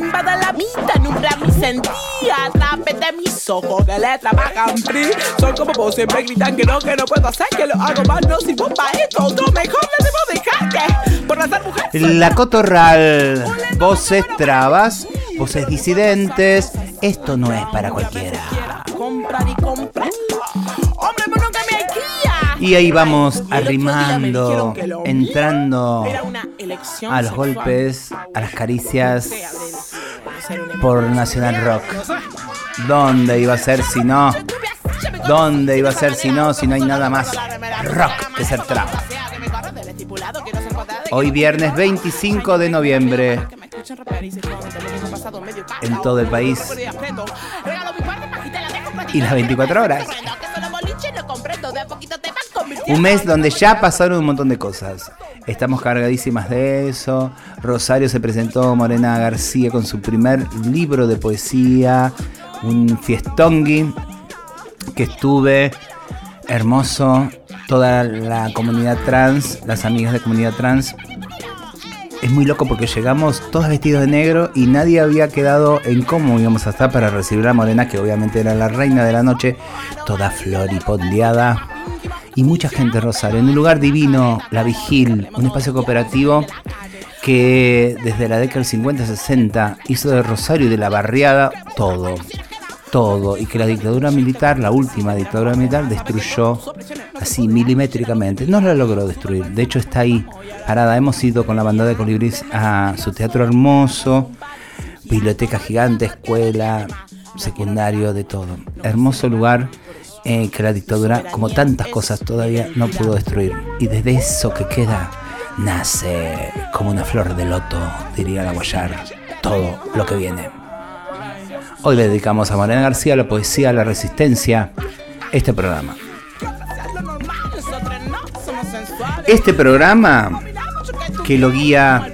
nubla mi sentía a través de mis ojos que le trabajan free. Son como vos, siempre gritan que no, que no puedo hacer, que lo hago más nocivo para esto. No, mejor me debo dejar que por las mujer. La Cotorral, voces trabas, voces disidentes. Esto no es para cualquiera. Comprar y comprar. Hombre, pero nunca me guía. Y ahí vamos arrimando, entrando a los golpes, a las caricias por Nacional Rock. ¿Dónde iba a ser si no? ¿Dónde iba a ser si no? Si no hay nada más rock que ser trap. Hoy viernes 25 de noviembre. En todo el país. Y las 24 horas. Un mes donde ya pasaron un montón de cosas. Estamos cargadísimas de eso. Rosario se presentó Morena García con su primer libro de poesía. Un fiestongui que estuve hermoso. Toda la comunidad trans, las amigas de comunidad trans. Es muy loco porque llegamos todos vestidos de negro y nadie había quedado en cómo íbamos a estar para recibir a Morena, que obviamente era la reina de la noche, toda floripondeada y mucha gente Rosario. En un lugar divino, La Vigil, un espacio cooperativo que desde la década del 50-60 hizo de Rosario y de la barriada todo, todo, y que la dictadura militar, la última dictadura militar, destruyó así milimétricamente. No la logró destruir, de hecho está ahí, parada. Hemos ido con la banda de colibríes a su teatro hermoso, biblioteca gigante, escuela, secundario, de todo. Hermoso lugar eh, que la dictadura, como tantas cosas, todavía no pudo destruir. Y desde eso que queda, nace como una flor de loto, diría la Guayar, todo lo que viene. Hoy le dedicamos a Morena García la poesía, la resistencia, este programa. Este programa que lo guía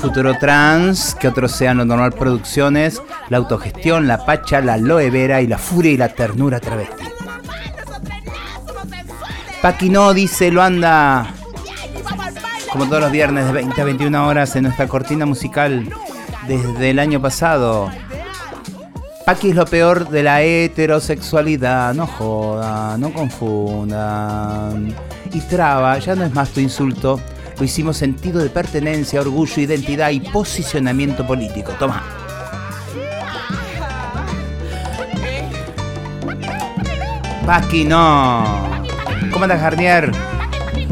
Futuro Trans, que otro Océano Normal Producciones, la autogestión, la pacha, la aloe vera y la furia y la ternura travesti. Paquino dice, lo anda como todos los viernes de 20 a 21 horas en nuestra cortina musical desde el año pasado. Paqui es lo peor de la heterosexualidad, no jodan, no confundan. Y traba, ya no es más tu insulto, lo hicimos sentido de pertenencia, orgullo, identidad y posicionamiento político. Toma. Paqui no. ¿Cómo andas, Garnier?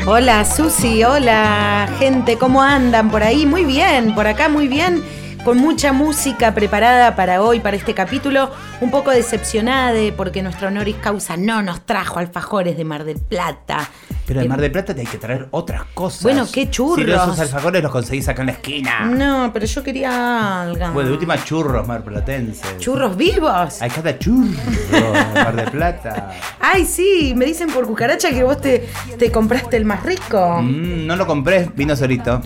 Hola, Susi. Hola, gente. ¿Cómo andan por ahí? Muy bien, por acá muy bien. Con mucha música preparada para hoy, para este capítulo. Un poco decepcionada porque nuestro honoris causa no nos trajo alfajores de Mar del Plata. Pero en Mar del Plata te hay que traer otras cosas. Bueno, qué churros. Si esos alfajores los conseguís acá en la esquina. No, pero yo quería algo. Pues de última churros marplatenses. ¿Churros vivos? Hay cada churro Mar del Plata. Ay, sí, me dicen por cucaracha que vos te, te compraste el más rico. Mm, no lo compré, vino solito.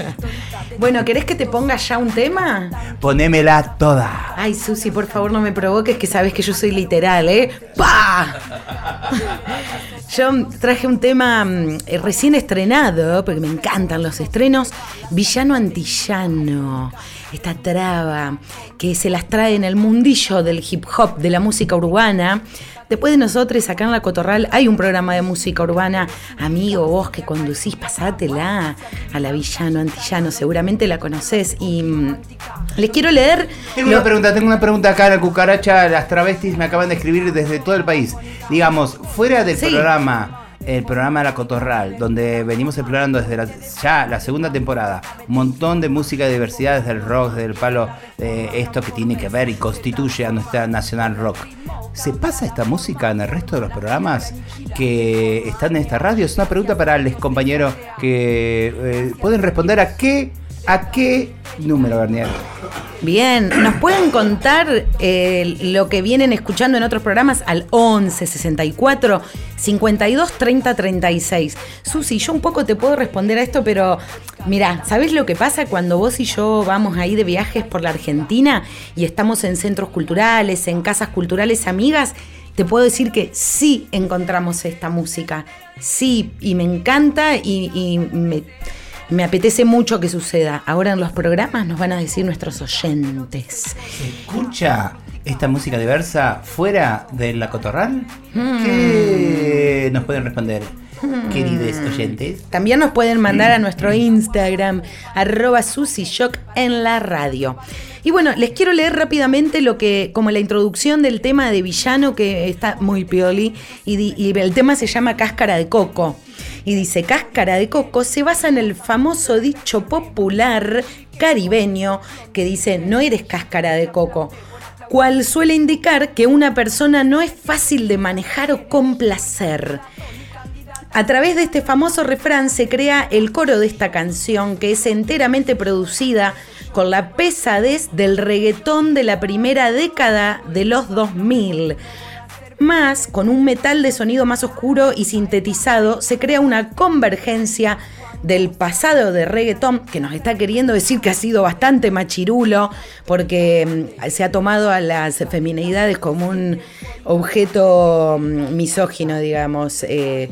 bueno, ¿querés que te ponga ya un tema? Ponémela toda. Ay, Susi, por favor no me provoques que sabes que yo soy literal, ¿eh? ¡Pah! Yo traje un tema mm, eh, recién estrenado, porque me encantan los estrenos, Villano Antillano, esta traba que se las trae en el mundillo del hip hop, de la música urbana. Después de nosotros acá en La Cotorral hay un programa de música urbana, amigo, vos que conducís, pasátela a la Villano Antillano, seguramente la conocés. Y mm, les quiero leer... Tengo una pregunta, tengo una pregunta acá, la cucaracha, las travestis me acaban de escribir desde todo el país. Digamos, fuera del programa el programa La Cotorral, donde venimos explorando desde ya la segunda temporada un montón de música de diversidad, desde el rock, desde el palo, esto que tiene que ver y constituye a nuestra nacional rock. ¿Se pasa esta música en el resto de los programas que están en esta radio? Es una pregunta para los compañeros que eh, pueden responder a qué, a qué número, Bernier. Bien, nos pueden contar eh, lo que vienen escuchando en otros programas al 11 64 52 30 36. Susi, yo un poco te puedo responder a esto, pero mira, ¿sabes lo que pasa cuando vos y yo vamos ahí de viajes por la Argentina y estamos en centros culturales, en casas culturales amigas? Te puedo decir que sí encontramos esta música, sí, y me encanta y me me apetece mucho que suceda. Ahora en los programas nos van a decir nuestros oyentes. ¿Se escucha esta música diversa fuera de la cotorral? Hmm. ¿Qué nos pueden responder, queridos oyentes? También nos pueden mandar a nuestro Instagram, arroba susishock en la radio. Y bueno, les quiero leer rápidamente lo que, como la introducción del tema de villano, que está muy pioli, y el tema se llama Cáscara de Coco. Y dice, Cáscara de Coco se basa en el famoso dicho popular caribeño que dice, no eres cáscara de coco, cual suele indicar que una persona no es fácil de manejar o complacer. A través de este famoso refrán se crea el coro de esta canción que es enteramente producida con la pesadez del reggaetón de la primera década de los 2000. Más, con un metal de sonido más oscuro y sintetizado, se crea una convergencia del pasado de reggaetón, que nos está queriendo decir que ha sido bastante machirulo, porque mm, se ha tomado a las feminidades como un objeto mm, misógino, digamos. eh,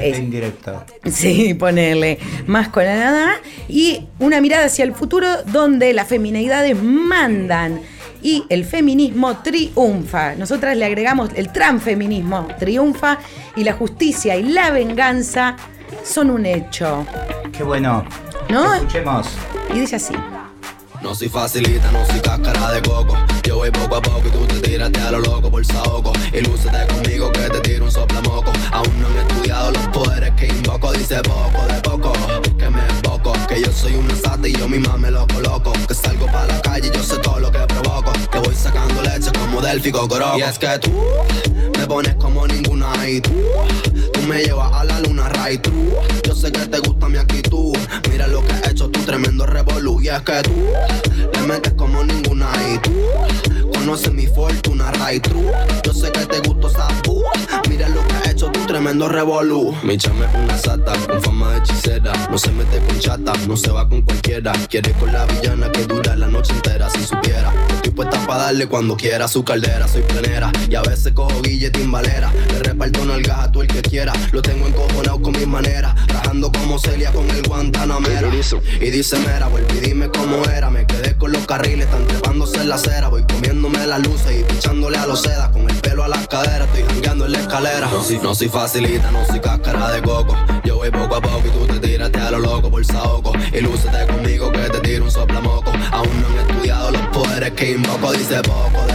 es- Indirecto. Sí, ponerle más con la nada. Y una mirada hacia el futuro donde las feminidades mandan y el feminismo triunfa. Nosotras le agregamos el transfeminismo triunfa y la justicia y la venganza son un hecho. Qué bueno. ¿No? Escuchemos. Y dice así. No soy facilita, no soy cáscara de coco. Yo voy poco a poco y tú te tiraste a lo loco por saoco. Y lúcete conmigo que te tiro un soplamoco. Aún no he estudiado los poderes que invoco. Dice poco de poco, que yo soy un sata y yo misma me lo coloco. Que salgo para la calle y yo sé todo lo que provoco. Que voy sacando leche como Delphi Cocoroco. Y es que tú me pones como ninguna y tú. Tú me llevas a la luna, Ray, tú. Yo sé que te gusta mi actitud. Mira lo que he hecho, tu tremendo revolú. Y es que tú le metes como ninguna y tú. Conoces mi fortuna, Ray, tú. Yo sé que te gusta sabu. Mira lo que ha hecho, tu tremendo revolú. Mi chama es una sata, con fama de hechicera. No se mete con chata, no se va con cualquiera. Quiere con la villana que dura la noche entera. Si supiera, estoy puesta para darle cuando quiera su caldera. Soy plenera y a veces cojo guille timbalera. Le reparto nalgas a todo el que quiera. Lo tengo encojonado con mis maneras. Rajando como Celia con el Guantanamera. Y dice, mera, vuelve y dime cómo era. Me quedé con los carriles, están trepándose en la acera. Voy comiéndome las luces y pichándole a los sedas. Con el pelo a la cadera, estoy jangueando en la escalera. No soy, no soy facilita, no soy cáscara de coco. Yo voy poco a poco y tú te tiraste a lo loco por saoco. Y lúcete conmigo que te tiro un soplamoco. Aún no he estudiado los poderes que invoco. Dice poco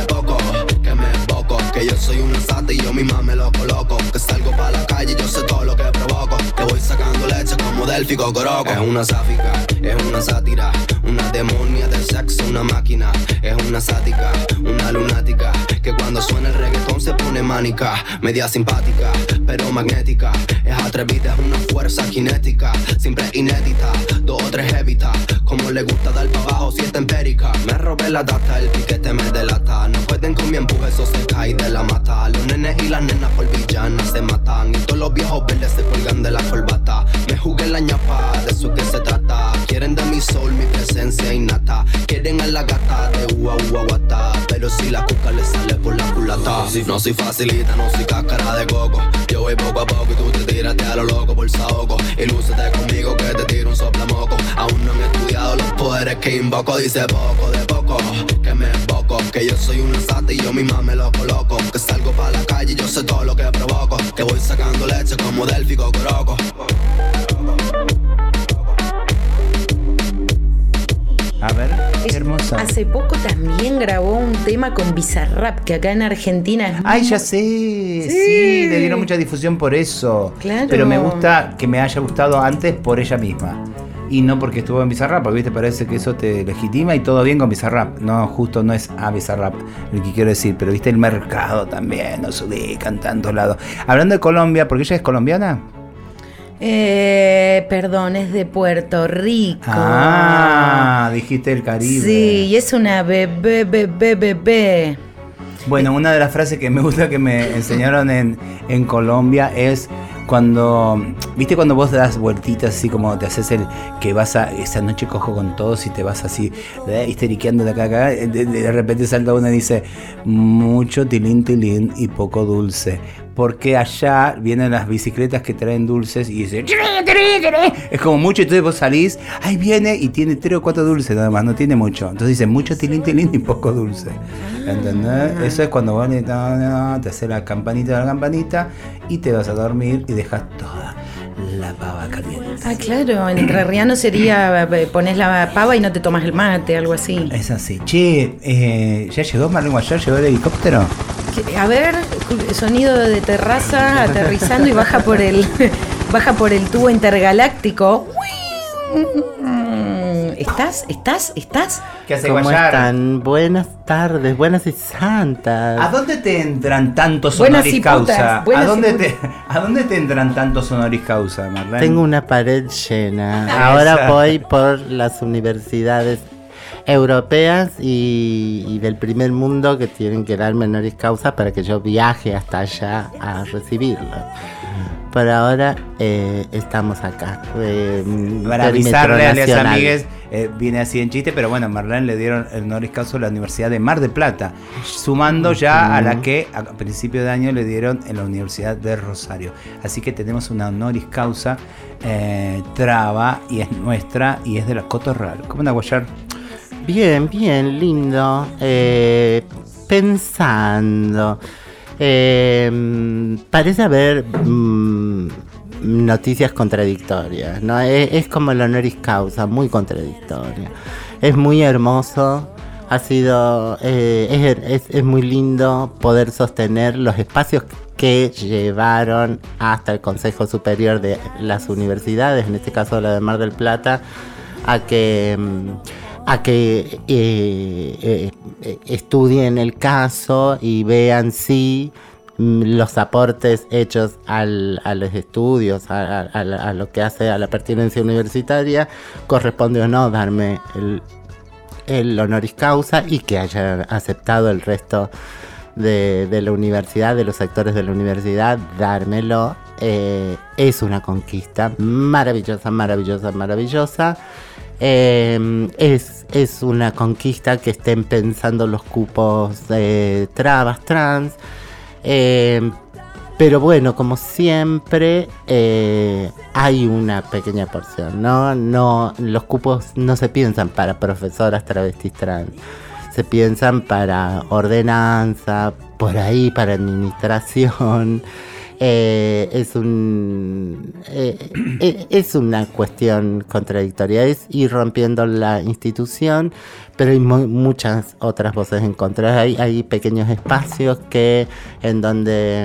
Yo soy un sata y yo misma me lo coloco. Que salgo para la calle y yo sé todo lo que provoco. Que voy sacando leche como Delphi Cocoroco. Es una sáfica, es una sátira. Una demonia del sexo, una máquina. Es una sática, una lunática. Que cuando suena el reggaetón se pone mánica. Media simpática, pero magnética. Es atrevida, es una fuerza cinética. Siempre inédita, dos o tres evitas. Como le gusta dar para abajo si está empérica. Me robé la data, el piquete me delata. No pueden con mi empuje, eso se cae de la mata. Los nenes y las nenas por villanas se matan. Y todos los viejos verdes se colgan de la corbata. Me jugué la ñapa, de eso es que se trata. Quieren de mi sol, mi presencia innata. Quieren a la gata de ua ua guata. Pero si la cuca le sale por la culata. No soy facilita, no soy cáscara de coco. Yo voy poco a poco y tú te tiraste a lo loco por saoco. Y lúcete conmigo que te tiro un soplamoco. Aún no he estudiado los poderes que invoco. Dice poco de poco, que me emboco. Que yo soy una sata y yo misma me lo coloco. Que salgo para la calle y yo sé todo lo que provoco. Que voy sacando leche como Delphi Cocoroco. A ver, qué hermosa. Hace poco también grabó un tema con Bizarrap, que acá en Argentina es Ay, muy- ya sé. Sí. le dieron mucha difusión por eso. Claro. Pero me gusta que me haya gustado antes por ella misma. Y no porque estuvo en Bizarrap, porque viste, parece que eso te legitima y todo bien con Bizarrap. No, justo no es a Bizarrap lo que quiero decir, pero viste el mercado también, nos ubican en tantos lados. Hablando de Colombia, porque ella es colombiana. Eh, perdón, es de Puerto Rico. Ah, dijiste el Caribe. Sí, y es una bebé, bebé, bebé. Bueno, una de las frases que me gusta que me enseñaron en, en Colombia es cuando, viste cuando vos das vueltitas así como te haces el que vas a, esa noche cojo con todos y te vas así eh, histeriqueando de acá acá, de, de repente salta uno y dice, mucho tilín tilín y poco dulce. Porque allá vienen las bicicletas que traen dulces y dicen, es como mucho, entonces vos salís, ahí viene y tiene tres o cuatro dulces nada más, no tiene mucho. Entonces dice mucho tilín, tilín y poco dulce. ¿Entendés? Eso es cuando vos te haces la campanita de la campanita y te vas a dormir y dejas toda la pava caliente. Ah, claro, en Entrerriano sería eh, pones la pava y no te tomas el mate, algo así. Es así. Che, eh, ¿ya llegó Marlene Guayar? ¿Llegó el helicóptero? A ver, sonido de terraza aterrizando y baja por el baja por el tubo intergaláctico. ¿Estás? ¿Estás? ¿Estás? ¿Qué hace ¿Cómo Guayar? están? Buenas tardes, buenas y santas. ¿A dónde te entran tantos honoris y putas, causa? ¿A dónde, te, ¿A dónde te entran tantos honoris causa, Marlene? Tengo una pared llena. Esa. Ahora voy por las universidades europeas y, y del primer mundo que tienen que darme honoris causa para que yo viaje hasta allá a recibirlo. Por ahora eh, estamos acá. eh, Para avisarle a las nacional. amigues, eh, viene así en chiste, pero bueno, Marlene le dieron el honoris causa a la Universidad de Mar de Plata, sumando ya a la que a principio de año le dieron en la Universidad de Rosario. Así que tenemos una honoris causa eh, traba y es nuestra y es de la Cotorral. ¿Cómo anda, Guayar? Bien, bien, lindo. Eh, pensando. Eh, parece haber mm, noticias contradictorias, ¿no? Es, es como el honoris causa, muy contradictorio. Es muy hermoso. Ha sido. eh, es, es- es muy lindo poder sostener los espacios que llevaron hasta el Consejo Superior de las Universidades, en este caso la de Mar del Plata, a que mm, a que eh, eh, eh, estudien el caso y vean si mm, los aportes hechos al- a los estudios, a, lo que hace a la pertinencia universitaria, corresponde o no darme el, el honoris causa y que haya aceptado el resto de, de la universidad, de los sectores de la universidad, dármelo. es una conquista maravillosa, maravillosa, maravillosa. Eh, es, es una conquista que estén pensando los cupos de trabas trans. Eh, pero bueno, como siempre, eh, hay una pequeña porción, ¿no? No, los cupos no se piensan para profesoras travestis trans, se piensan para ordenanza, por ahí para administración. Eh, es un eh, eh, es una cuestión contradictoria, es ir rompiendo la institución, pero hay mu- muchas otras voces en contra. Hay, hay pequeños espacios que en donde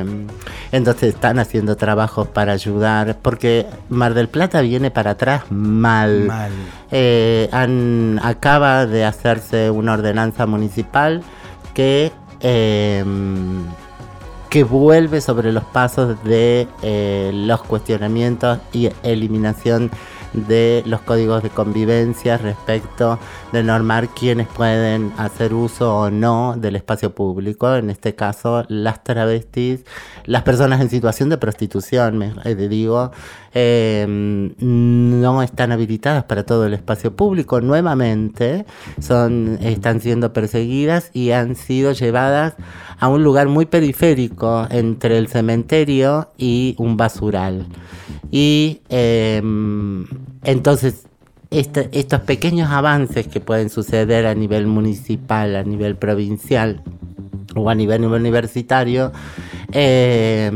en donde están haciendo trabajos para ayudar, porque Mar del Plata viene para atrás mal. Mal. Eh, han- acaba de hacerse una ordenanza municipal que eh, que vuelve sobre los pasos de eh, los cuestionamientos y eliminación de los códigos de convivencia respecto de normar quiénes pueden hacer uso o no del espacio público, en este caso las travestis, las personas en situación de prostitución, me eh, digo, eh, no están habilitadas para todo el espacio público nuevamente, son, están siendo perseguidas y han sido llevadas a un lugar muy periférico entre el cementerio y un basural. Y eh, entonces estos pequeños avances que pueden suceder a nivel municipal, a nivel provincial o a nivel universitario, eh,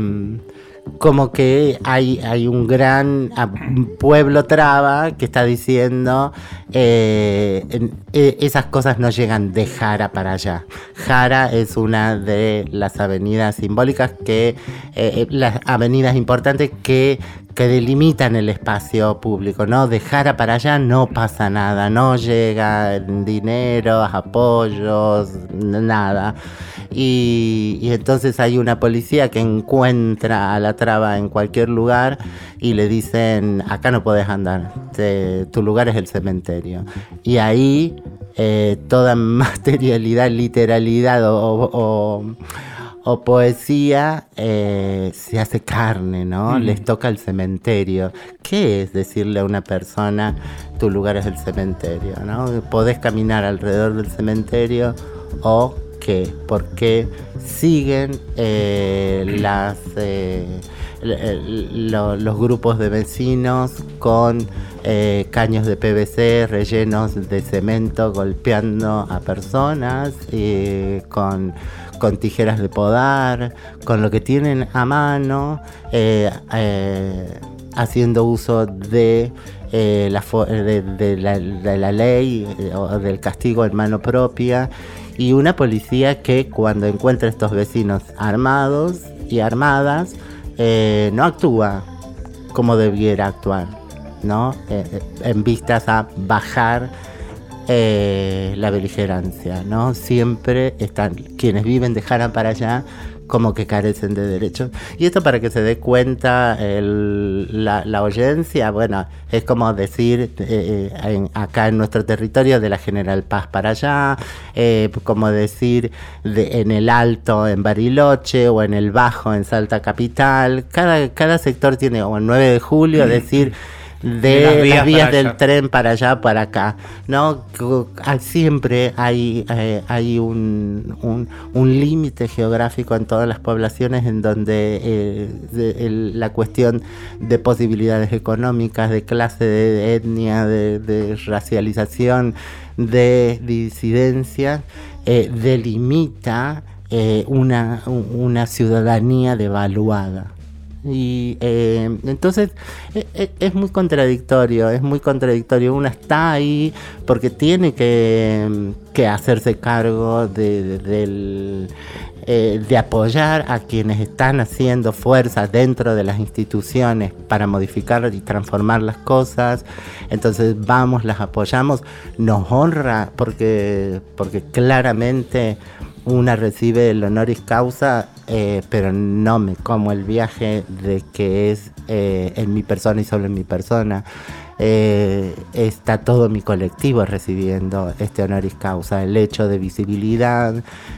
como que hay, hay un gran ah, pueblo traba que está diciendo eh, eh, esas cosas no llegan de Jara para allá. Jara es una de las avenidas simbólicas que, eh, las avenidas importantes que, que delimitan el espacio público, ¿no? De Jara para allá no pasa nada, no llega dinero, apoyos, nada. Y, entonces hay una policía que encuentra a la traba en cualquier lugar y le dicen, acá no puedes andar, tu lugar es el cementerio. Y ahí eh, toda materialidad, literalidad o- o- poesía eh, se hace carne, ¿no? Les toca el cementerio. ¿Qué es decirle a una persona, tu lugar es el cementerio, ¿no? Podés caminar alrededor del cementerio o qué? Porque siguen eh, las, eh, los grupos de vecinos con eh, caños de PVC rellenos de cemento golpeando a personas, con, con, tijeras de podar, con lo que tienen a mano, haciendo uso de la, de, la, ley o del castigo en mano propia y una policía que cuando encuentra a estos vecinos armados y armadas eh, no actúa como debiera actuar, ¿no? Eh, eh, en vistas a bajar la beligerancia, ¿no? Siempre están quienes viven de Jara para allá como que carecen de derechos. Y esto para que se dé cuenta la, la, oyencia, bueno, es como decir eh, eh, acá en nuestro territorio de la General Paz para allá, eh, como decir de, en el Alto en Bariloche o en el Bajo en Salta Capital. Cada, cada sector tiene, o el 9 de julio, decir de, las vías, del tren para allá, para acá, ¿no? Siempre hay, eh, hay un, un, límite geográfico en todas las poblaciones en donde eh, la cuestión de posibilidades económicas, de clase, de, etnia, de, racialización, de disidencia, eh, delimita una, una ciudadanía devaluada. Y eh, entonces e, e, es, muy contradictorio, es muy contradictorio. Una está ahí porque tiene que, hacerse cargo de, eh, de apoyar a quienes están haciendo fuerzas dentro de las instituciones para modificar y transformar las cosas. Entonces vamos, las apoyamos, nos honra porque, porque claramente una recibe el honoris causa, eh, pero no me como el viaje de que es eh, en mi persona y solo en mi persona. Eh, está todo mi colectivo recibiendo este honoris causa, el hecho de visibilidad,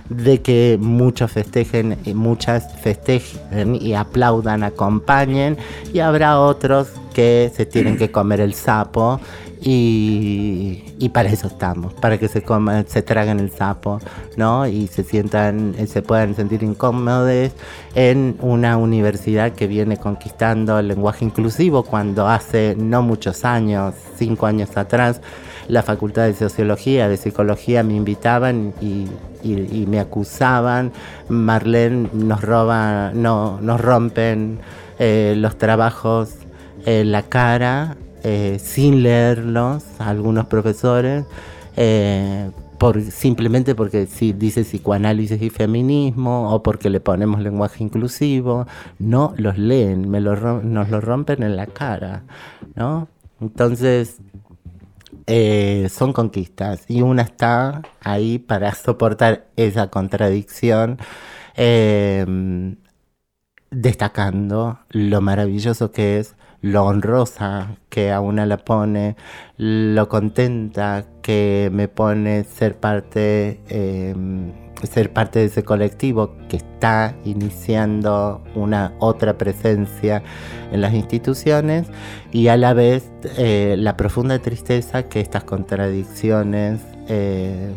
de que muchos festejen y muchas festejen y aplaudan, acompañen, y habrá otros que se tienen que comer el sapo y, para eso estamos, para que se coman, se traguen el sapo, ¿no? Y se sientan, eh, se puedan sentir incómodos en una universidad que viene conquistando el lenguaje inclusivo cuando hace no muchos años, cinco años atrás, la facultad de sociología, de psicología me invitaban y, me acusaban, Marlene nos roba, no, nos rompen eh, los trabajos en la cara eh, sin leerlos, algunos profesores, eh, por, simplemente porque si dice psicoanálisis y feminismo o porque le ponemos lenguaje inclusivo, no los leen, me nos lo rompen en la cara, ¿no? Entonces, eh, son conquistas y una está ahí para soportar esa contradicción, destacando lo maravilloso que es lo honrosa que a una la pone, lo contenta que me pone ser parte, em, ser parte de ese colectivo que está iniciando una otra presencia en las instituciones y a la vez eh, la profunda tristeza que estas contradicciones eh,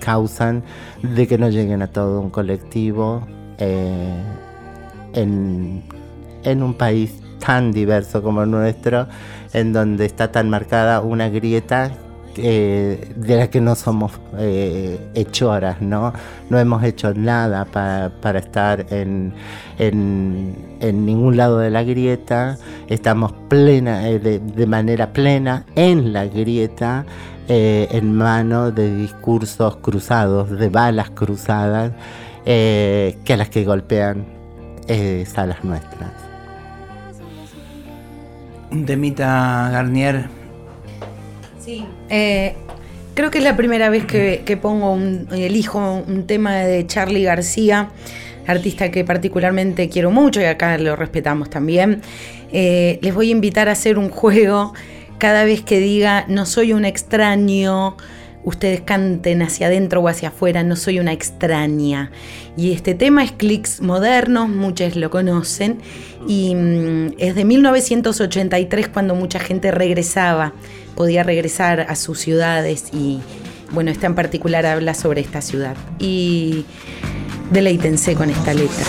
causan de que no lleguen a todo un colectivo eh, en, en un país tan diverso como nuestro, en donde está tan marcada una grieta eh, de la que no somos eh, hechoras, ¿no? No hemos hecho nada para, estar en, ningún lado de la grieta, estamos plena, eh, de, manera plena en la grieta, en manos de discursos cruzados, de balas cruzadas, que a las que golpean salas nuestras. Un temita, Garnier. Sí. Eh, creo que es la primera vez que, pongo un, elijo un tema de Charlie García, artista que particularmente quiero mucho y acá lo respetamos también. Eh, les voy a invitar a hacer un juego cada vez que diga no soy un extraño ustedes canten hacia adentro o hacia afuera, no soy una extraña. Y este tema es Clicks Modernos, muchos lo conocen, y mm, es de 1983 cuando mucha gente regresaba, podía regresar a sus ciudades y, bueno, esta en particular habla sobre esta ciudad. Y deleítense con esta letra.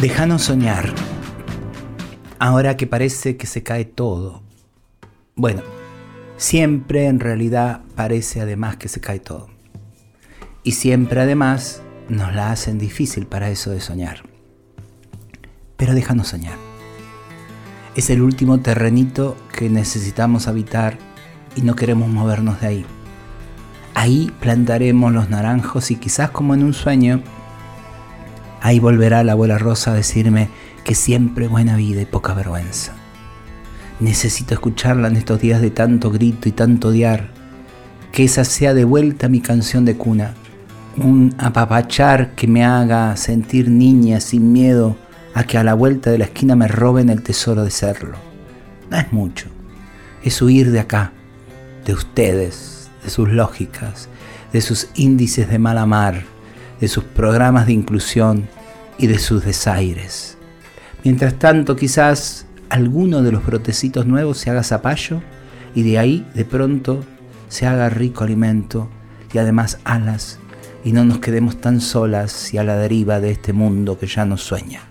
Déjanos soñar. Ahora que parece que se cae todo. Bueno, siempre en realidad parece además que se cae todo. Y siempre además nos la hacen difícil para eso de soñar. Pero déjanos soñar. Es el último terrenito que necesitamos habitar y no queremos movernos de ahí. Ahí plantaremos los naranjos y quizás como en un sueño Ahí volverá la abuela Rosa a decirme que siempre buena vida y poca vergüenza. Necesito escucharla en estos días de tanto grito y tanto odiar, que esa sea de vuelta mi canción de cuna, un apapachar que me haga sentir niña sin miedo a que a la vuelta de la esquina me roben el tesoro de serlo. No es mucho, es huir de acá, de ustedes, de sus lógicas, de sus índices de mala mar, de sus programas de inclusión y de sus desaires. Mientras tanto, quizás alguno de los brotecitos nuevos se haga zapallo y de ahí de pronto se haga rico alimento y además alas y no nos quedemos tan solas y a la deriva de este mundo que ya nos sueña,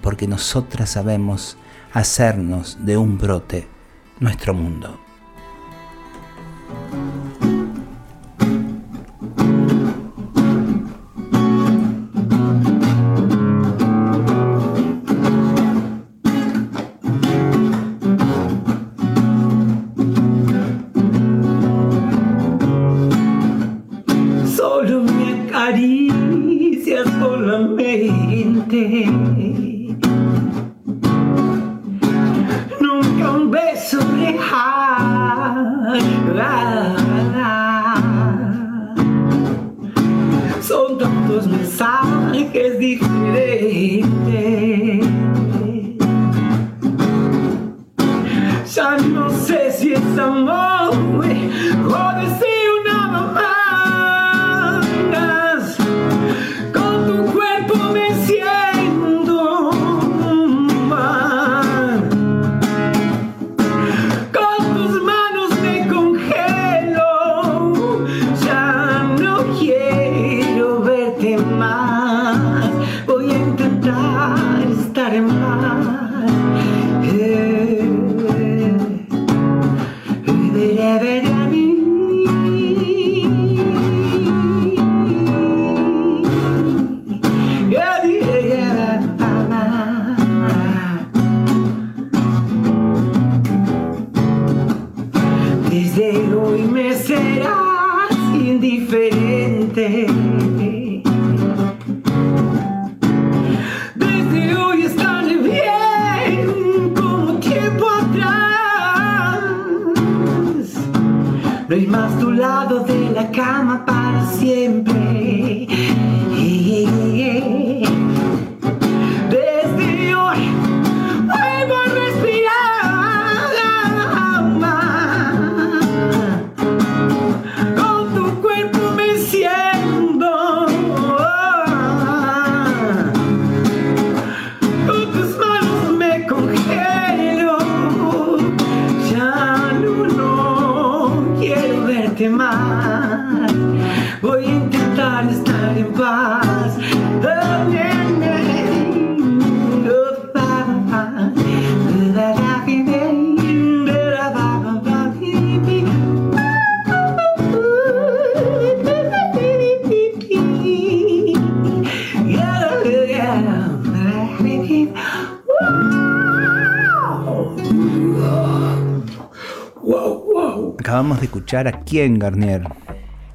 porque nosotras sabemos hacernos de un brote nuestro mundo. Escuchar a quién, Garnier.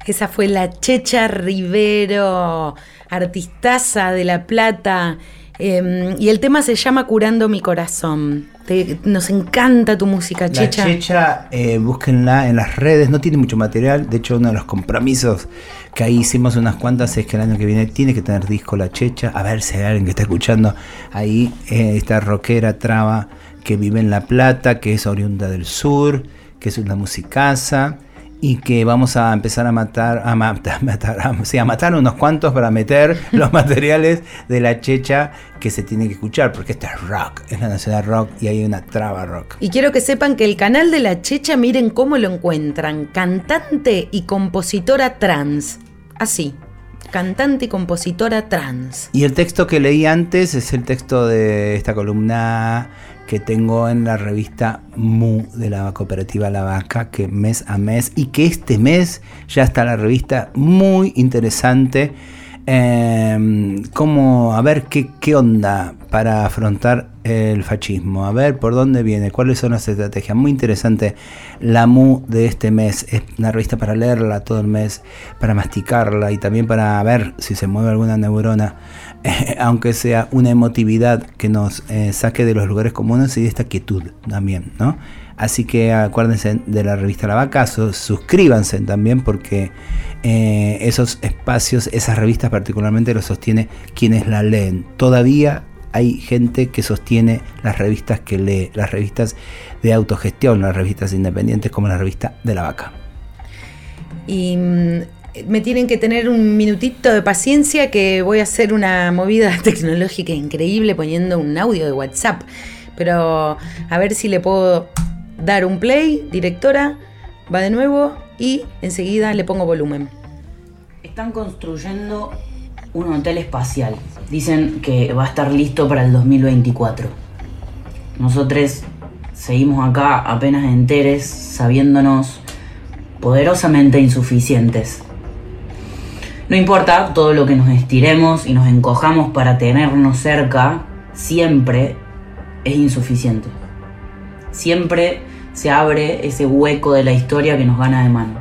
Esa fue la Checha Rivero, artistaza de La Plata. eh, y el tema se llama Curando mi corazón. Te- nos encanta tu música, La Checha. Checha, eh, búsquenla en las redes, no tiene mucho material. De hecho, uno de los compromisos que ahí hicimos unas cuantas es que el año que viene tiene que tener disco La Checha. A ver si hay alguien que está escuchando ahí, eh, esta rockera traba que vive en La Plata, que es oriunda del sur, que es una musicaza. Y que vamos a empezar a matar, a matar, matar, a, sí, a matar unos cuantos para meter los materiales de la checha que se tiene que escuchar, porque este es rock, es la nacional rock y hay una traba rock. Y quiero que sepan que el canal de la Checha, miren cómo lo encuentran. Cantante y compositora trans. Así. Cantante y compositora trans. Y el texto que leí antes es el texto de esta columna que tengo en la revista Mu de la cooperativa La Vaca, que mes a mes, y que este mes ya está la revista muy interesante. eh, como a ver qué, qué onda para afrontar el fascismo, a ver por dónde viene, cuáles son las estrategias. Muy interesante la MU de este mes. Es una revista para leerla todo el mes, para masticarla y también para ver si se mueve alguna neurona, aunque sea una emotividad que nos eh, saque de los lugares comunes y de esta quietud también, ¿no? Así que acuérdense de la revista La Vaca, su- suscríbanse también porque eh, esos espacios, esas revistas particularmente los sostiene quienes la leen. Todavía hay gente que sostiene las revistas que lee, las revistas de autogestión, las revistas independientes como la revista de La Vaca. Y mm, me tienen que tener un minutito de paciencia que voy a hacer una movida tecnológica increíble poniendo un audio de WhatsApp. Pero a ver si le puedo dar un play, directora, va de nuevo y enseguida le pongo volumen. Están construyendo un hotel espacial. Dicen que va a estar listo para el 2024. Nosotros seguimos acá apenas enteres, sabiéndonos poderosamente insuficientes. No importa todo lo que nos estiremos y nos encojamos para tenernos cerca, siempre es insuficiente. Siempre se abre ese hueco de la historia que nos gana de mano.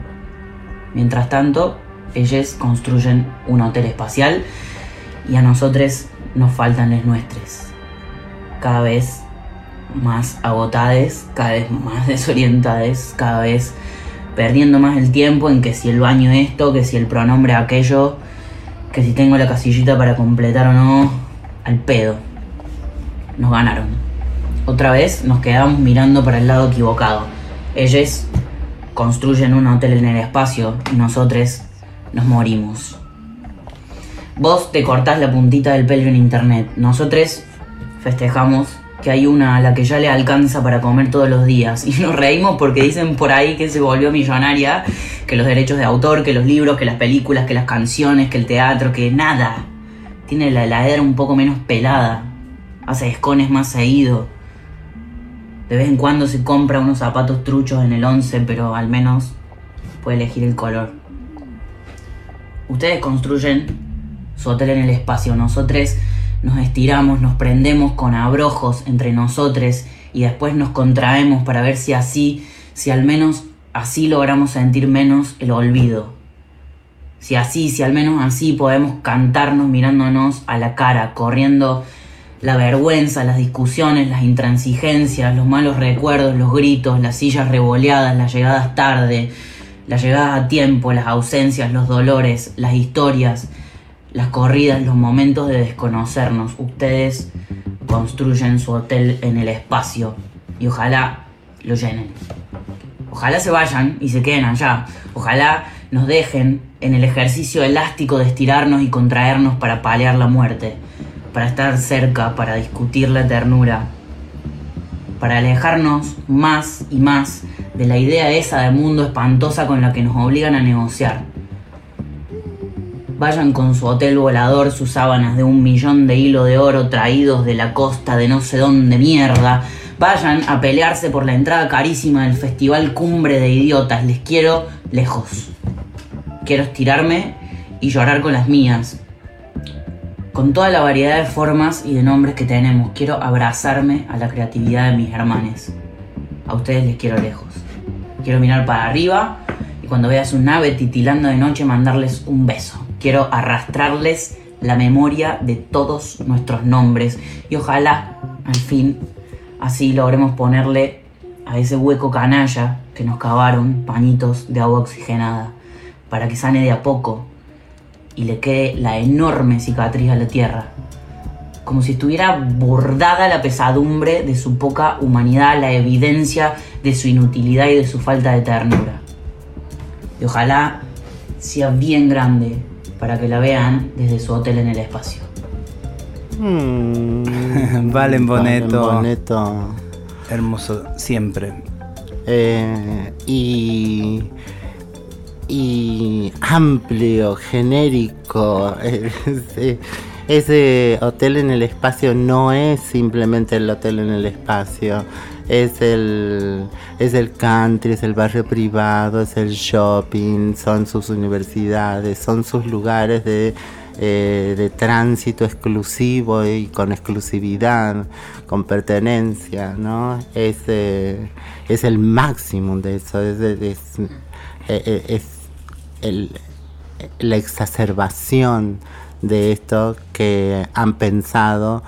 Mientras tanto, ellos construyen un hotel espacial y a nosotros nos faltan les nuestros. Cada vez más agotades, cada vez más desorientades, cada vez perdiendo más el tiempo en que si el baño esto, que si el pronombre aquello, que si tengo la casillita para completar o no, al pedo. Nos ganaron. Otra vez nos quedamos mirando para el lado equivocado. Ellos construyen un hotel en el espacio y nosotros nos morimos. Vos te cortás la puntita del pelo en internet. Nosotros festejamos que hay una a la que ya le alcanza para comer todos los días. Y nos reímos porque dicen por ahí que se volvió millonaria, que los derechos de autor, que los libros, que las películas, que las canciones, que el teatro, que nada. Tiene la heladera un poco menos pelada. Hace escones más seguido. De vez en cuando se compra unos zapatos truchos en el 11, pero al menos puede elegir el color. Ustedes construyen hotel en el espacio, nosotros nos estiramos, nos prendemos con abrojos entre nosotros y después nos contraemos para ver si así, si al menos así logramos sentir menos el olvido. Si así, si al menos así podemos cantarnos mirándonos a la cara, corriendo la vergüenza, las discusiones, las intransigencias, los malos recuerdos, los gritos, las sillas revoleadas, las llegadas tarde, Las llegadas a tiempo, las ausencias, los dolores, las historias, las corridas, los momentos de desconocernos. Ustedes construyen su hotel en el espacio y ojalá lo llenen. Ojalá se vayan y se queden allá. Ojalá nos dejen en el ejercicio elástico de estirarnos y contraernos para paliar la muerte, para estar cerca, para discutir la ternura, para alejarnos más y más de la idea esa de mundo espantosa con la que nos obligan a negociar. Vayan con su hotel volador, sus sábanas de un millón de hilo de oro traídos de la costa de no sé dónde mierda. Vayan a pelearse por la entrada carísima del Festival Cumbre de Idiotas. Les quiero lejos. Quiero estirarme y llorar con las mías. Con toda la variedad de formas y de nombres que tenemos, quiero abrazarme a la creatividad de mis hermanes. A ustedes les quiero lejos. Quiero mirar para arriba y cuando vea su nave titilando de noche mandarles un beso. Quiero arrastrarles la memoria de todos nuestros nombres y ojalá, al fin, así logremos ponerle a ese hueco canalla que nos cavaron pañitos de agua oxigenada para que sane de a poco y le quede la enorme cicatriz a la tierra. Como si estuviera bordada la pesadumbre de su poca humanidad, la evidencia de su inutilidad y de su falta de ternura. Y ojalá sea bien grande para que la vean desde su hotel en el espacio. Mm, Valen Boneto. Valen Boneto. Hermoso, siempre. Eh, y, y amplio, genérico. Ese, ese hotel en el espacio no es simplemente el hotel en el espacio. Es el, es el country, es el barrio privado, es el shopping, son sus universidades, son sus lugares de, eh, de tránsito exclusivo y con exclusividad, con pertenencia, ¿no? Es, eh, es el máximo de eso, es, es, eh, es el, la exacerbación de esto que han pensado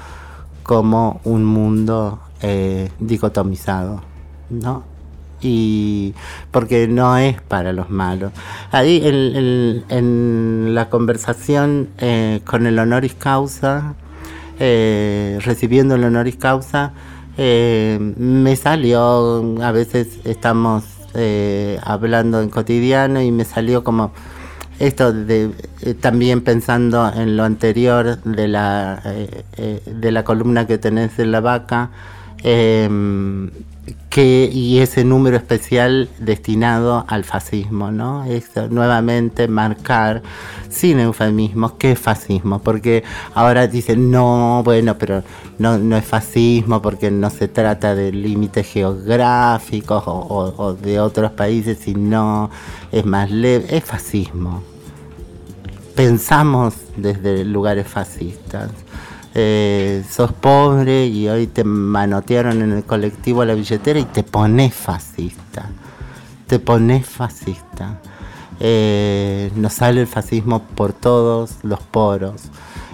como un mundo eh, dicotomizado, ¿no? Y porque no es para los malos. Ahí en, la conversación eh, con el honoris causa, eh, recibiendo el honoris causa, me salió, a veces estamos hablando en cotidiano y me salió como esto de también pensando en lo anterior de la de la columna que tenés en la vaca em, que y ese número especial destinado al fascismo, ¿no? Esto, nuevamente marcar sin eufemismos qué es fascismo, porque ahora dicen no, bueno, pero no, no es fascismo porque no se trata de límites geográficos o de otros países, sino es más leve, es fascismo pensamos desde lugares fascistas. Eh, sos pobre y hoy te manotearon en el colectivo la billetera y te pones fascista. Te pones fascista. Eh, nos sale el fascismo por todos los poros.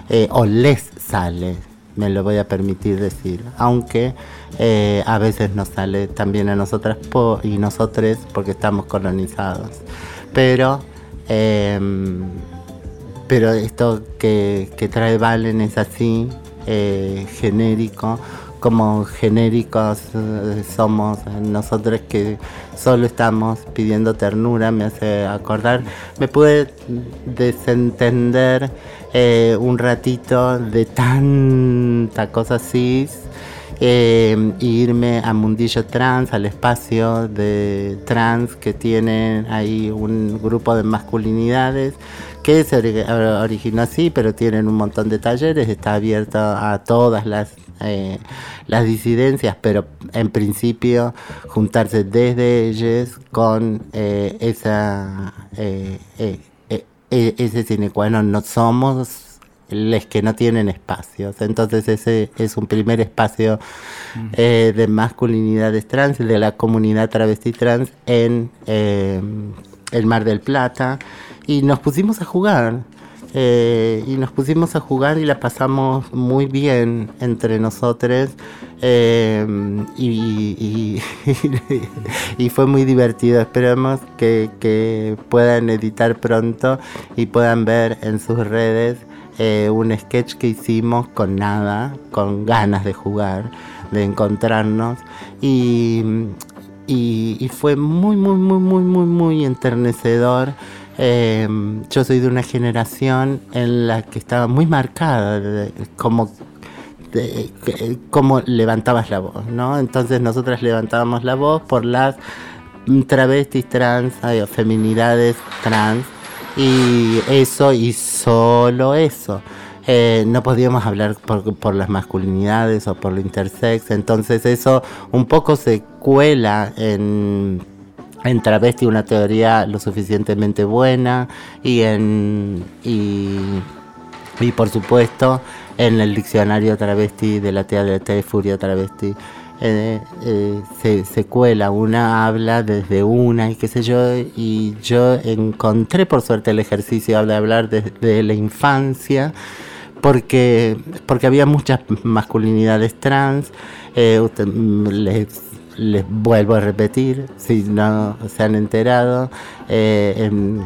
Eh, o les sale, me lo voy a permitir decir. Aunque eh, a veces nos sale también a nosotras y nosotros porque estamos colonizados. Pero em, pero esto que, que trae Valen es así, eh, genérico, como genéricos eh, somos nosotros que solo estamos pidiendo ternura, me hace acordar, me pude desentender eh, un ratito de tanta cosa cis eh, irme a Mundillo Trans, al espacio de trans que tienen ahí un grupo de masculinidades que se ori- originó así, pero tienen un montón de talleres, está abierto a todas las, eh, las disidencias, pero en principio juntarse desde ellos con eh, esa, eh, eh, eh, e- ese sine qua non, no somos les que no tienen espacios. Entonces ese es un primer espacio eh, de masculinidades trans, de la comunidad travesti trans en eh, el Mar del Plata. Y nos pusimos a jugar. eh, y nos pusimos a jugar y la pasamos muy bien entre nosotros eh, y, fue muy divertido. Esperamos que, puedan editar pronto y puedan ver en sus redes eh, un sketch que hicimos con nada, con ganas de jugar, de encontrarnos y fue muy, muy, muy, muy, muy, muy enternecedor. Eh, yo soy de una generación en la que estaba muy marcada, de- como cómo levantabas la voz, ¿no? Entonces nosotras levantábamos la voz por las travestis trans, ay, feminidades trans, y eso y solo eso. Eh, no podíamos hablar por, por las masculinidades o por lo intersex, entonces eso un poco se cuela en, en travesti una teoría lo suficientemente buena y en y, por supuesto en el diccionario travesti de la TLT Furia Travesti eh, eh, se, cuela, una habla desde una y qué sé yo, y yo encontré por suerte el ejercicio de hablar desde la infancia, porque, porque había muchas masculinidades trans, eh, mm, les, les vuelvo a repetir, si no se han enterado, eh,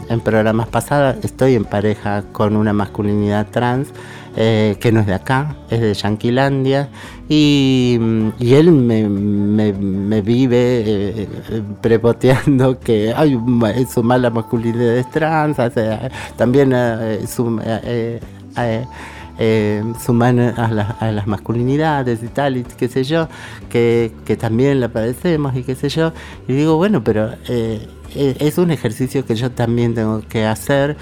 en, programas pasados estoy en pareja con una masculinidad trans, eh, que no es de acá, es de Yanquilandia, y, él me, vive eh, prepoteando que hay su mala masculinidad es trans, también eh, su, eh, suman a, la- a las masculinidades y tal, y qué sé yo, que, también la padecemos y qué sé yo. Y digo, bueno, pero eh, eh, es un ejercicio que yo también tengo que hacer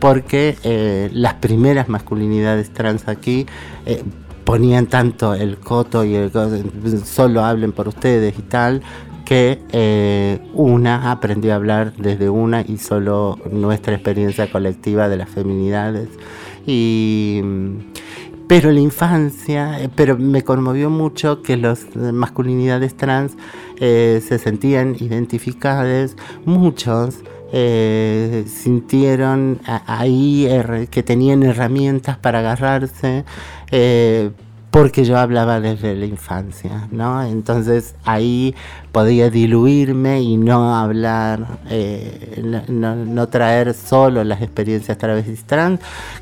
porque eh, las primeras masculinidades trans aquí ponían tanto el coto y el solo hablen por ustedes y tal que una aprendió a hablar desde una y solo nuestra experiencia colectiva de las feminidades y pero la infancia, eh, pero me conmovió mucho que las masculinidades trans eh, se sentían identificadas, muchos eh, sintieron ahí que tenían herramientas para agarrarse, porque yo hablaba desde la infancia, ¿no? Entonces ahí podía diluirme y no hablar, eh, no, traer solo las experiencias travestis trans,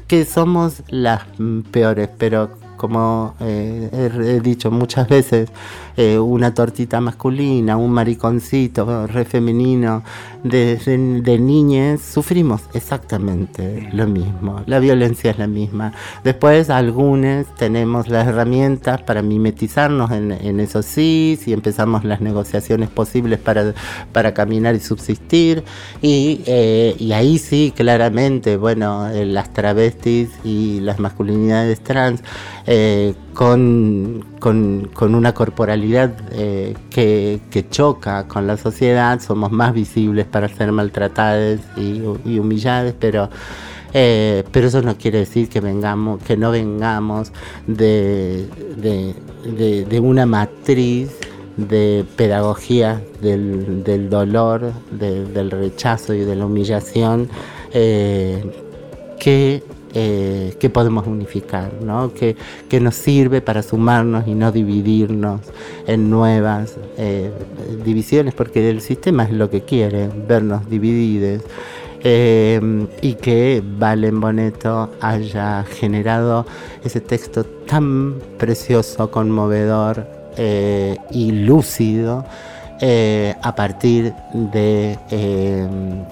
que somos las peores, pero como eh, he dicho muchas veces, eh, una tortita masculina, un mariconcito re femenino, de, de, de niñez, sufrimos exactamente lo mismo. La violencia es la misma. Después, algunos tenemos las herramientas para mimetizarnos en, en eso sí, y empezamos las negociaciones posibles para, para caminar y subsistir. Y, eh, y ahí sí, claramente, bueno, eh, las travestis y las masculinidades trans eh, con, con, con una corporalidad eh, que, que choca con la sociedad, somos más visibles para ser maltratadas y, y humilladas, pero eh, pero eso no quiere decir que vengamos, que no vengamos de, de, de- una matriz de pedagogía del, del dolor, de- del rechazo y de la humillación eh, que, eh, que podemos unificar, ¿no? que, que nos sirve para sumarnos y no dividirnos en nuevas eh, divisiones, porque el sistema es lo que quiere, vernos divididos. Eh, y que Valen Boneto haya generado ese texto tan precioso, conmovedor y lúcido a partir de,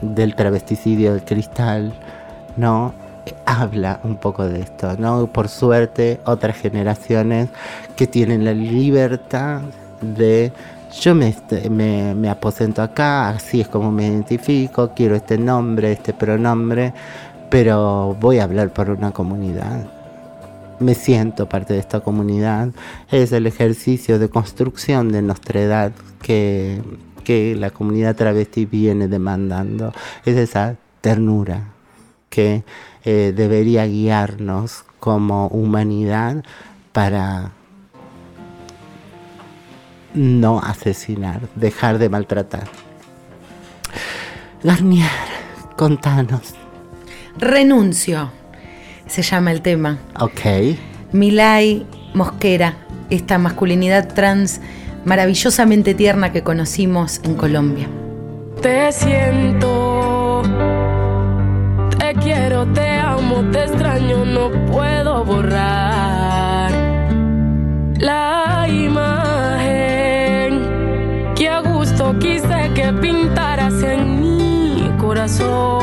del travesticidio del cristal, ¿no? Habla un poco de esto, ¿no? Por suerte, otras generaciones que tienen la libertad de yo me, me, me aposento acá, así es como me identifico, quiero este nombre, este pronombre, pero voy a hablar por una comunidad. Me siento parte de esta comunidad. Es el ejercicio de construcción de nuestra edad que, que la comunidad travesti viene demandando. Es esa ternura que eh, debería guiarnos como humanidad para no asesinar, dejar de maltratar. Garnier, contanos. Renuncio. se llama el tema. Ok. Milay Mosquera, esta masculinidad trans maravillosamente tierna que conocimos en Colombia. Te siento, te amo, te extraño, no puedo borrar la imagen que a gusto quise que pintaras en mi corazón.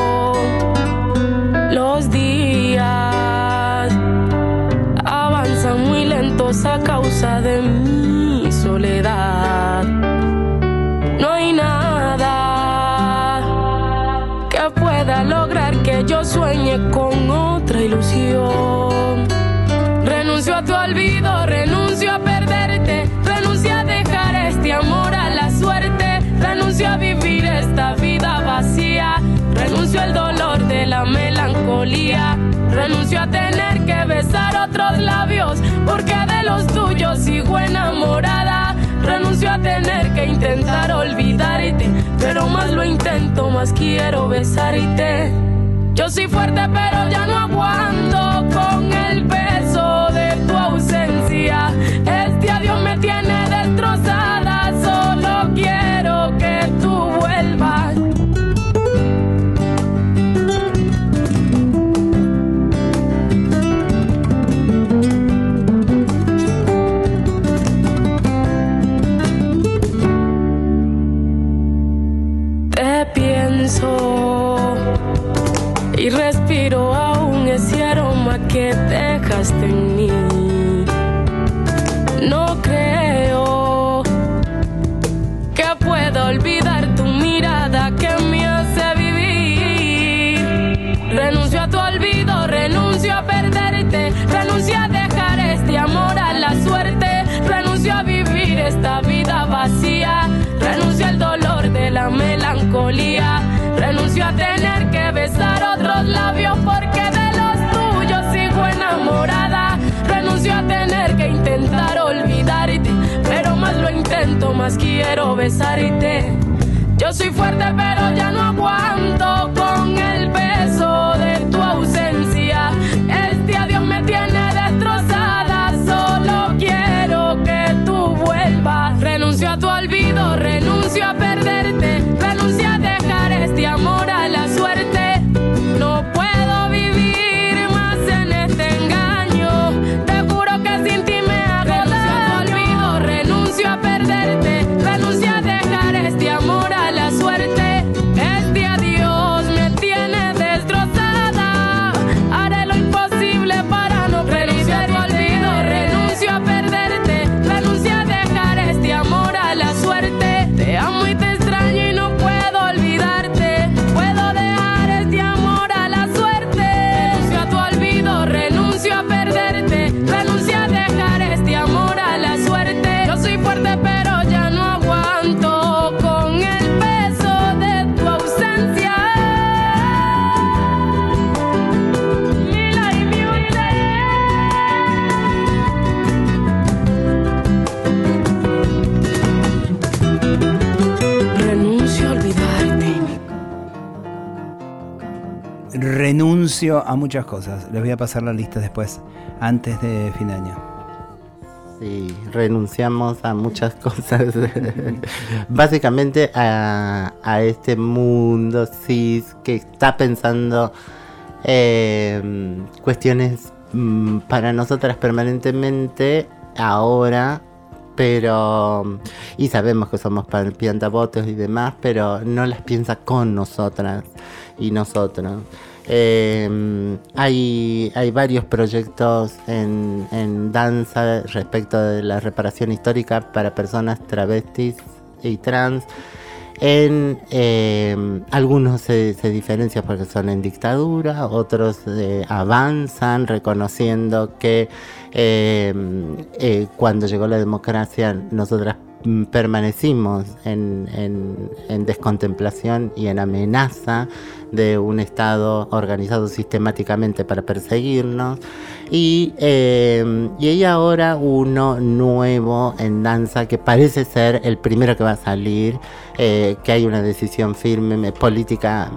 A tu olvido, renuncio a perderte, renuncio a dejar este amor a la suerte, renuncio a vivir esta vida vacía, renuncio al dolor de la melancolía, renuncio a tener que besar otros labios, porque de los tuyos sigo enamorada. Renuncio a tener que intentar olvidarte, pero más lo intento, más quiero besarte. Yo soy fuerte, pero ya no aguanto con el tu ausencia. Este adiós me tiene destrozada, solo quiero que tú vuelvas. Te pienso y respiro aún ese aroma que dejaste en olvidar tu mirada que me hace vivir. Renuncio a tu olvido, renuncio a perderte, renuncio a dejar este amor a la suerte, renuncio a vivir esta vida vacía, renuncio al dolor de la melancolía, renuncio a tener que besar otros labios intento, más quiero besarte. Yo soy fuerte pero ya no aguanto con el peso de tu ausencia. Este adiós me tiene destrozada, solo quiero que tú vuelvas. Renuncio a tu olvido, renuncio a perderte, renuncio a dejar este amor Renuncio a muchas cosas. Les voy a pasar la lista después, antes de fin de año. Sí, renunciamos a muchas cosas. Básicamente a, a este mundo cis que está pensando eh, cuestiones mm, para nosotras permanentemente ahora, pero y sabemos que somos piantabotes y demás, pero no las piensa con nosotras y nosotros. Eh, hay, varios proyectos en, danza respecto de la reparación histórica para personas travestis y trans. En eh, algunos se, se diferencian porque son en dictadura, otros eh, avanzan reconociendo que eh, eh, cuando llegó la democracia nosotras permanecimos en, descontemplación y en amenaza de un Estado organizado sistemáticamente para perseguirnos. Y, eh, y hay ahora uno nuevo en danza que parece ser el primero que va a salir, eh, que hay una decisión firme, me- política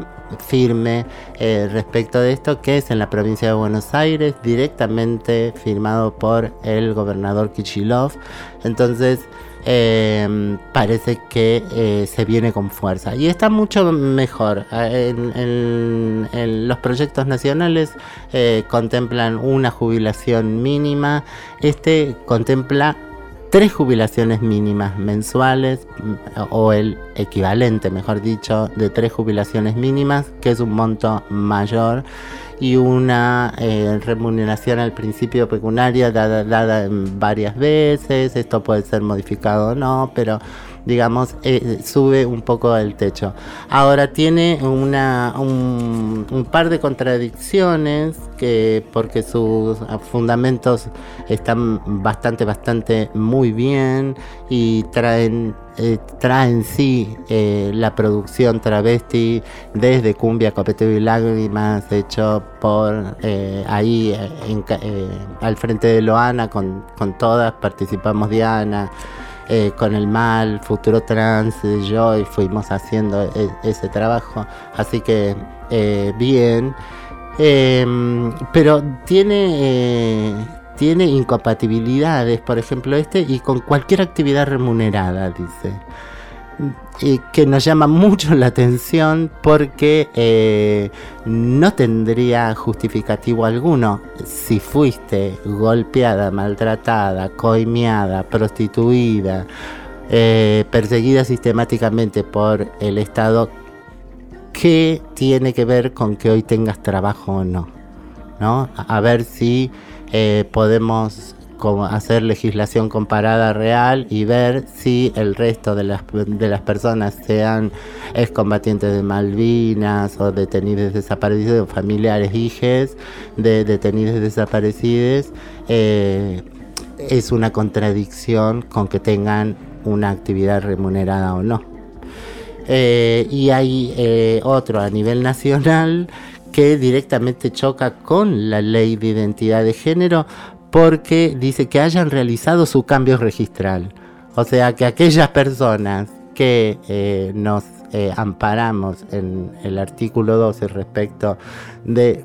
firme eh, respecto de esto, que es en la provincia de Buenos Aires, directamente firmado por el gobernador Kichilov. Entonces, eh, parece que eh, se viene con fuerza. Y está mucho mejor. En, en- en los proyectos nacionales eh, contemplan una jubilación mínima, este contempla tres jubilaciones mínimas mensuales mm, o el equivalente, mejor dicho, de tres jubilaciones mínimas, que es un monto mayor y una eh, remuneración al principio pecuniaria dada, dada varias veces, esto puede ser modificado o no, pero digamos eh, sube un poco el techo. Ahora tiene una, un, un par de contradicciones que porque sus fundamentos están bastante, bastante muy bien y traen eh, traen sí eh, la producción travesti desde Cumbia, Copeteo y Lágrimas, hecho por eh, ahí eh, en al frente de Loana, con, con todas participamos Diana, eh, con el mal, Futuro Trans, yo, y fuimos haciendo e- ese trabajo. Así que bien. Em, pero tiene, tiene incompatibilidades, por ejemplo, este, y con cualquier actividad remunerada, dice. Y que nos llama mucho la atención porque eh, no tendría justificativo alguno. Si fuiste golpeada, maltratada, coimeada, prostituida, eh, perseguida sistemáticamente por el Estado, ¿qué tiene que ver con que hoy tengas trabajo o no? ¿No? A ver si eh, podemos hacer legislación comparada real y ver si el resto de las, de las personas, sean excombatientes de Malvinas o detenidos desaparecidos, familiares, hijes de detenidos desaparecidos, eh, es una contradicción con que tengan una actividad remunerada o no. Eh, y hay otro a nivel nacional que directamente choca con la ley de identidad de género porque dice que hayan realizado su cambio registral. O sea, que aquellas personas que eh, nos eh, amparamos en el artículo 12 respecto de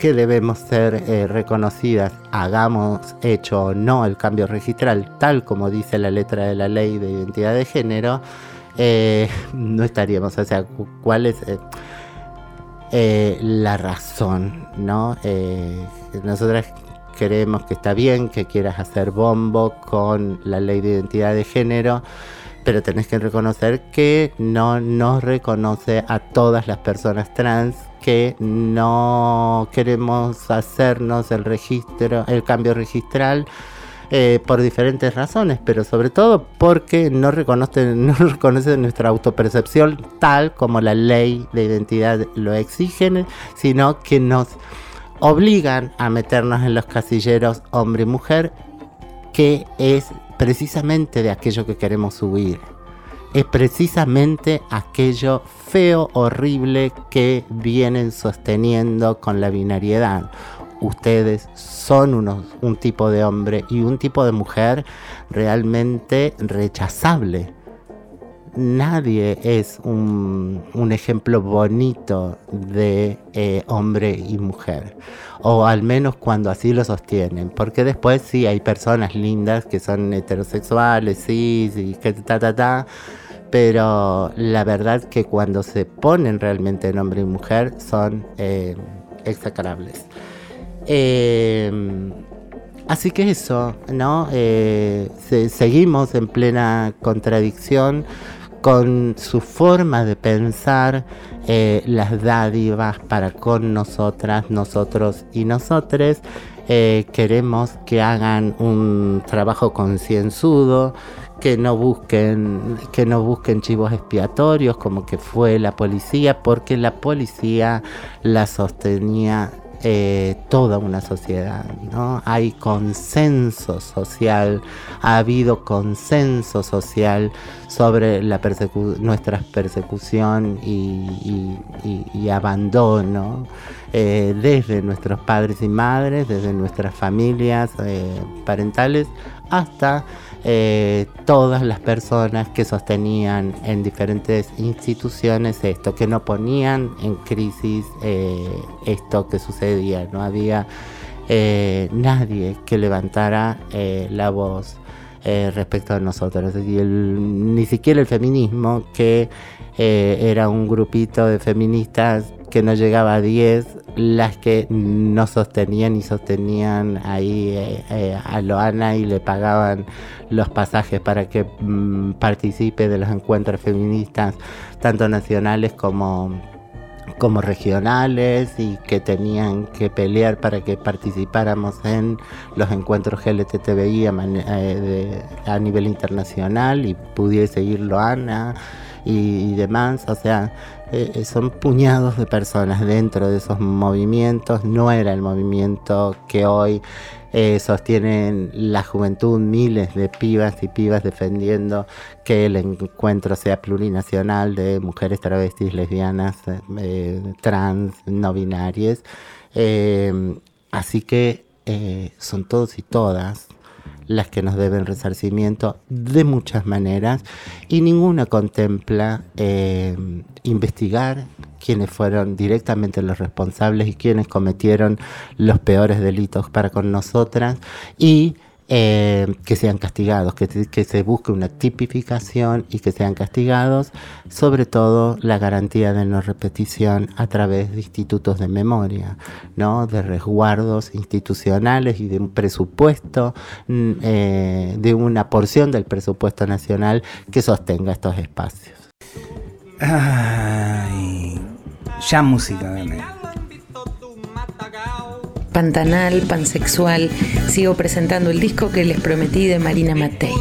que debemos ser eh, reconocidas, hagamos hecho o no el cambio registral, tal como dice la letra de la ley de identidad de género, no estaríamos, o sea, cu- ¿cuál es eh, la razón? ¿no? Eh, nosotras creemos que está bien que quieras hacer bombo con la ley de identidad de género, pero tenés que reconocer que no nos reconoce a todas las personas trans que no queremos hacernos el registro, el cambio registral eh, por diferentes razones, pero sobre todo porque no reconoce, no reconoce nuestra autopercepción tal como la ley de identidad lo exigen, sino que nos obligan a meternos en los casilleros hombre y mujer, que es precisamente de aquello que queremos huir. Es precisamente aquello feo, horrible que vienen sosteniendo con la binariedad. Ustedes son unos, un tipo de hombre y un tipo de mujer realmente rechazable. Nadie es un, un ejemplo bonito de eh, hombre y mujer, o al menos cuando así lo sostienen, porque después sí hay personas lindas que son heterosexuales, sí, sí, que ta, ta, ta, pero la verdad que cuando se ponen realmente en hombre y mujer son eh. Eh, así que eso, ¿no? Eh, se- seguimos en plena contradicción con su forma de pensar eh, las dádivas para con nosotras, nosotros y nosotres. Eh, queremos que hagan un trabajo concienzudo, que no busquen, que no busquen chivos expiatorios como que fue la policía, porque la policía la sostenía eh, toda una sociedad, ¿no? Hay consenso social, ha habido consenso social sobre nuestra persecución y abandono eh, desde nuestros padres y madres, desde nuestras familias eh, parentales, hasta eh, todas las personas que sostenían en diferentes instituciones esto, que no ponían en crisis eh, esto que sucedía, no había eh, nadie que levantara la voz respecto a nosotros, ni siquiera el feminismo, que era un grupito de feministas que no llegaba a 10 las que no sostenían y sostenían ahí eh, eh, a Loana y le pagaban los pasajes para que mm, participe de los encuentros feministas, tanto nacionales como, como regionales, y que tenían que pelear para que participáramos en los encuentros LTTBI a, eh, a nivel internacional y pudiese ir Loana y, demás, o sea, eh, eh, son puñados de personas dentro de esos movimientos, no era el movimiento que hoy eh, sostienen la juventud, miles de pibas y pibas defendiendo que el encuentro sea plurinacional de mujeres travestis, lesbianas, trans, no binarias. así que son todos y todas las que nos deben resarcimiento de muchas maneras y ninguna contempla eh, investigar quiénes fueron directamente los responsables y quienes cometieron los peores delitos para con nosotras y eh, que sean castigados, que, que, se busque una tipificación y que sean castigados, sobre todo la garantía de no repetición a través de institutos de memoria, ¿no? de resguardos institucionales y de un presupuesto, mm, eh, de una porción del presupuesto nacional que sostenga estos espacios. Ay, ya música, Pantanal, Pansexual. Sigo presentando el disco que les prometí de Marina Matei.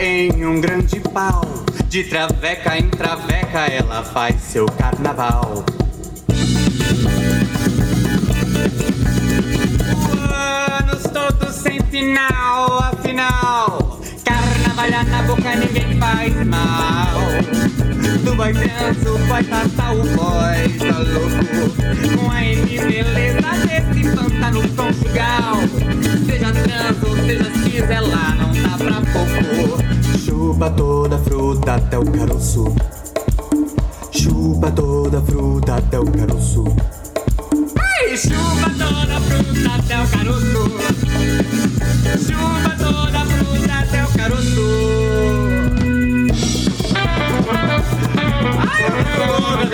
em um grande pau, de traveca em traveca ela faz seu carnaval. Anos todos sem final, afinal, carnavalhar na boca ninguém faz mal. Vai tenso, vai catar o voz, tá louco? Com a M beleza desse pântano conjugal Seja trans ou seja cis, ela não dá pra pouco Chupa toda a fruta até o caroço Chupa toda a fruta até o caroço Ai, chupa toda a fruta até o caroço Chupa toda a fruta até o caroço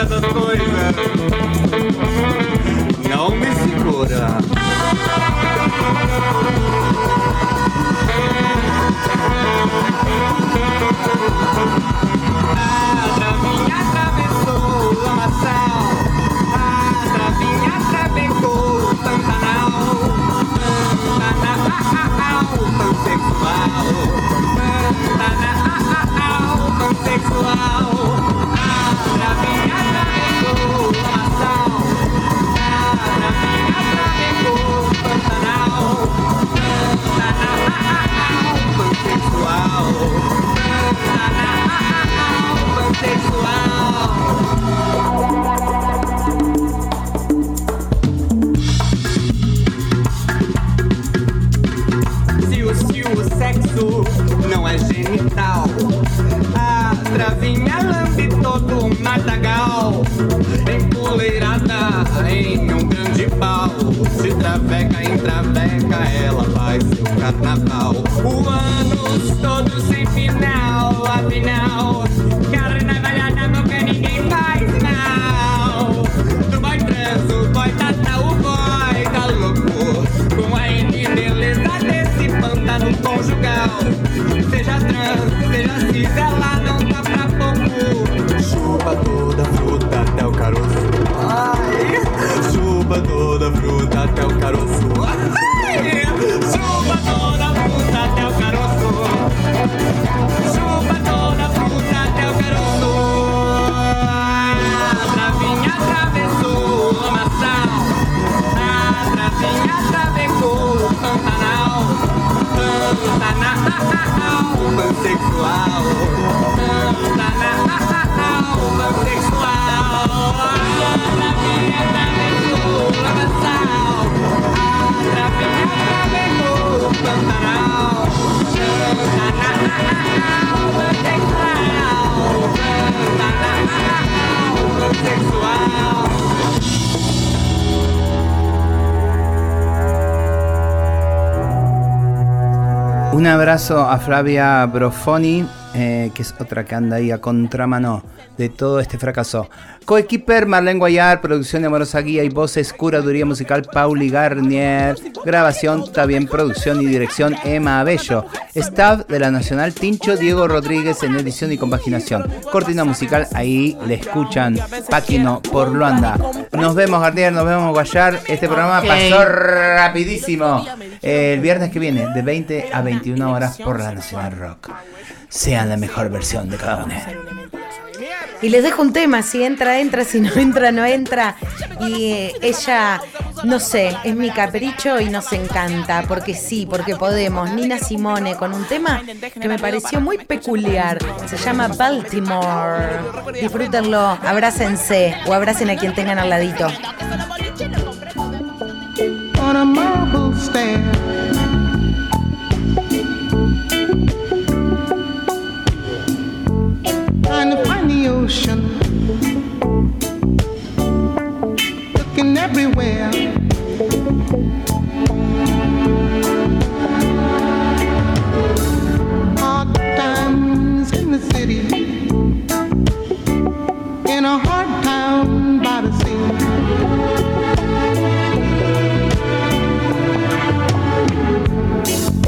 essas coisas não me Un abrazo a Flavia Brofoni, eh, que es otra que anda ahí a contramano de todo este fracaso. Coequiper Marlene Guayar, producción de Amorosa Guía y voces, curaduría musical Pauli Garnier, grabación, también producción y dirección Emma Abello, staff de la Nacional Tincho Diego Rodríguez en edición y compaginación, cortina musical, ahí le escuchan Paquino por Luanda. Nos vemos Garnier, nos vemos Guayar, este programa pasó rapidísimo. El viernes que viene, de 20 a 21 horas por la Nacional Rock. Sean la mejor versión de cada uno. Y les dejo un tema, si entra, entra, si no entra, no entra. Y eh, ella, no sé, es mi capricho y nos encanta, porque sí, porque podemos. Nina Simone con un tema que me pareció muy peculiar. Se llama Baltimore. Disfrútenlo, abrácense o abracen a quien tengan al ladito. on a marble stair. Trying to find the ocean, looking everywhere. Hard times in the city, in a hard town by the sea.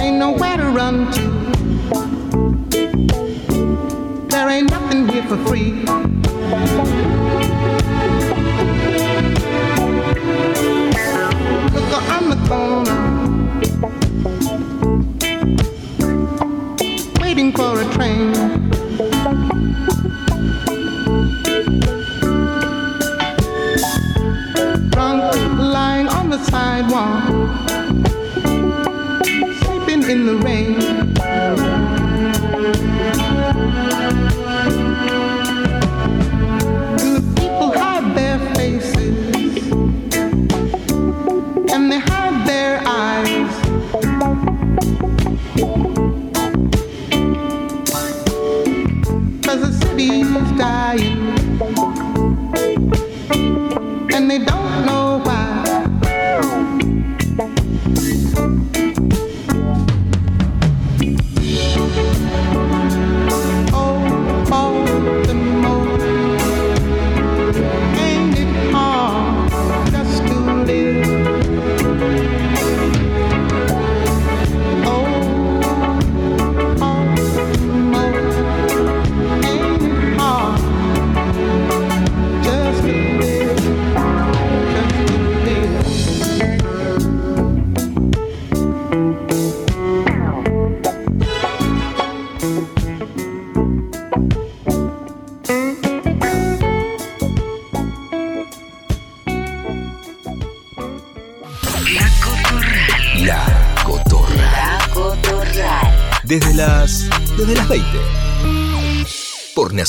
ain't nowhere to run to. For free. Look the corner, waiting for a train.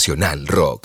Nacional Rock.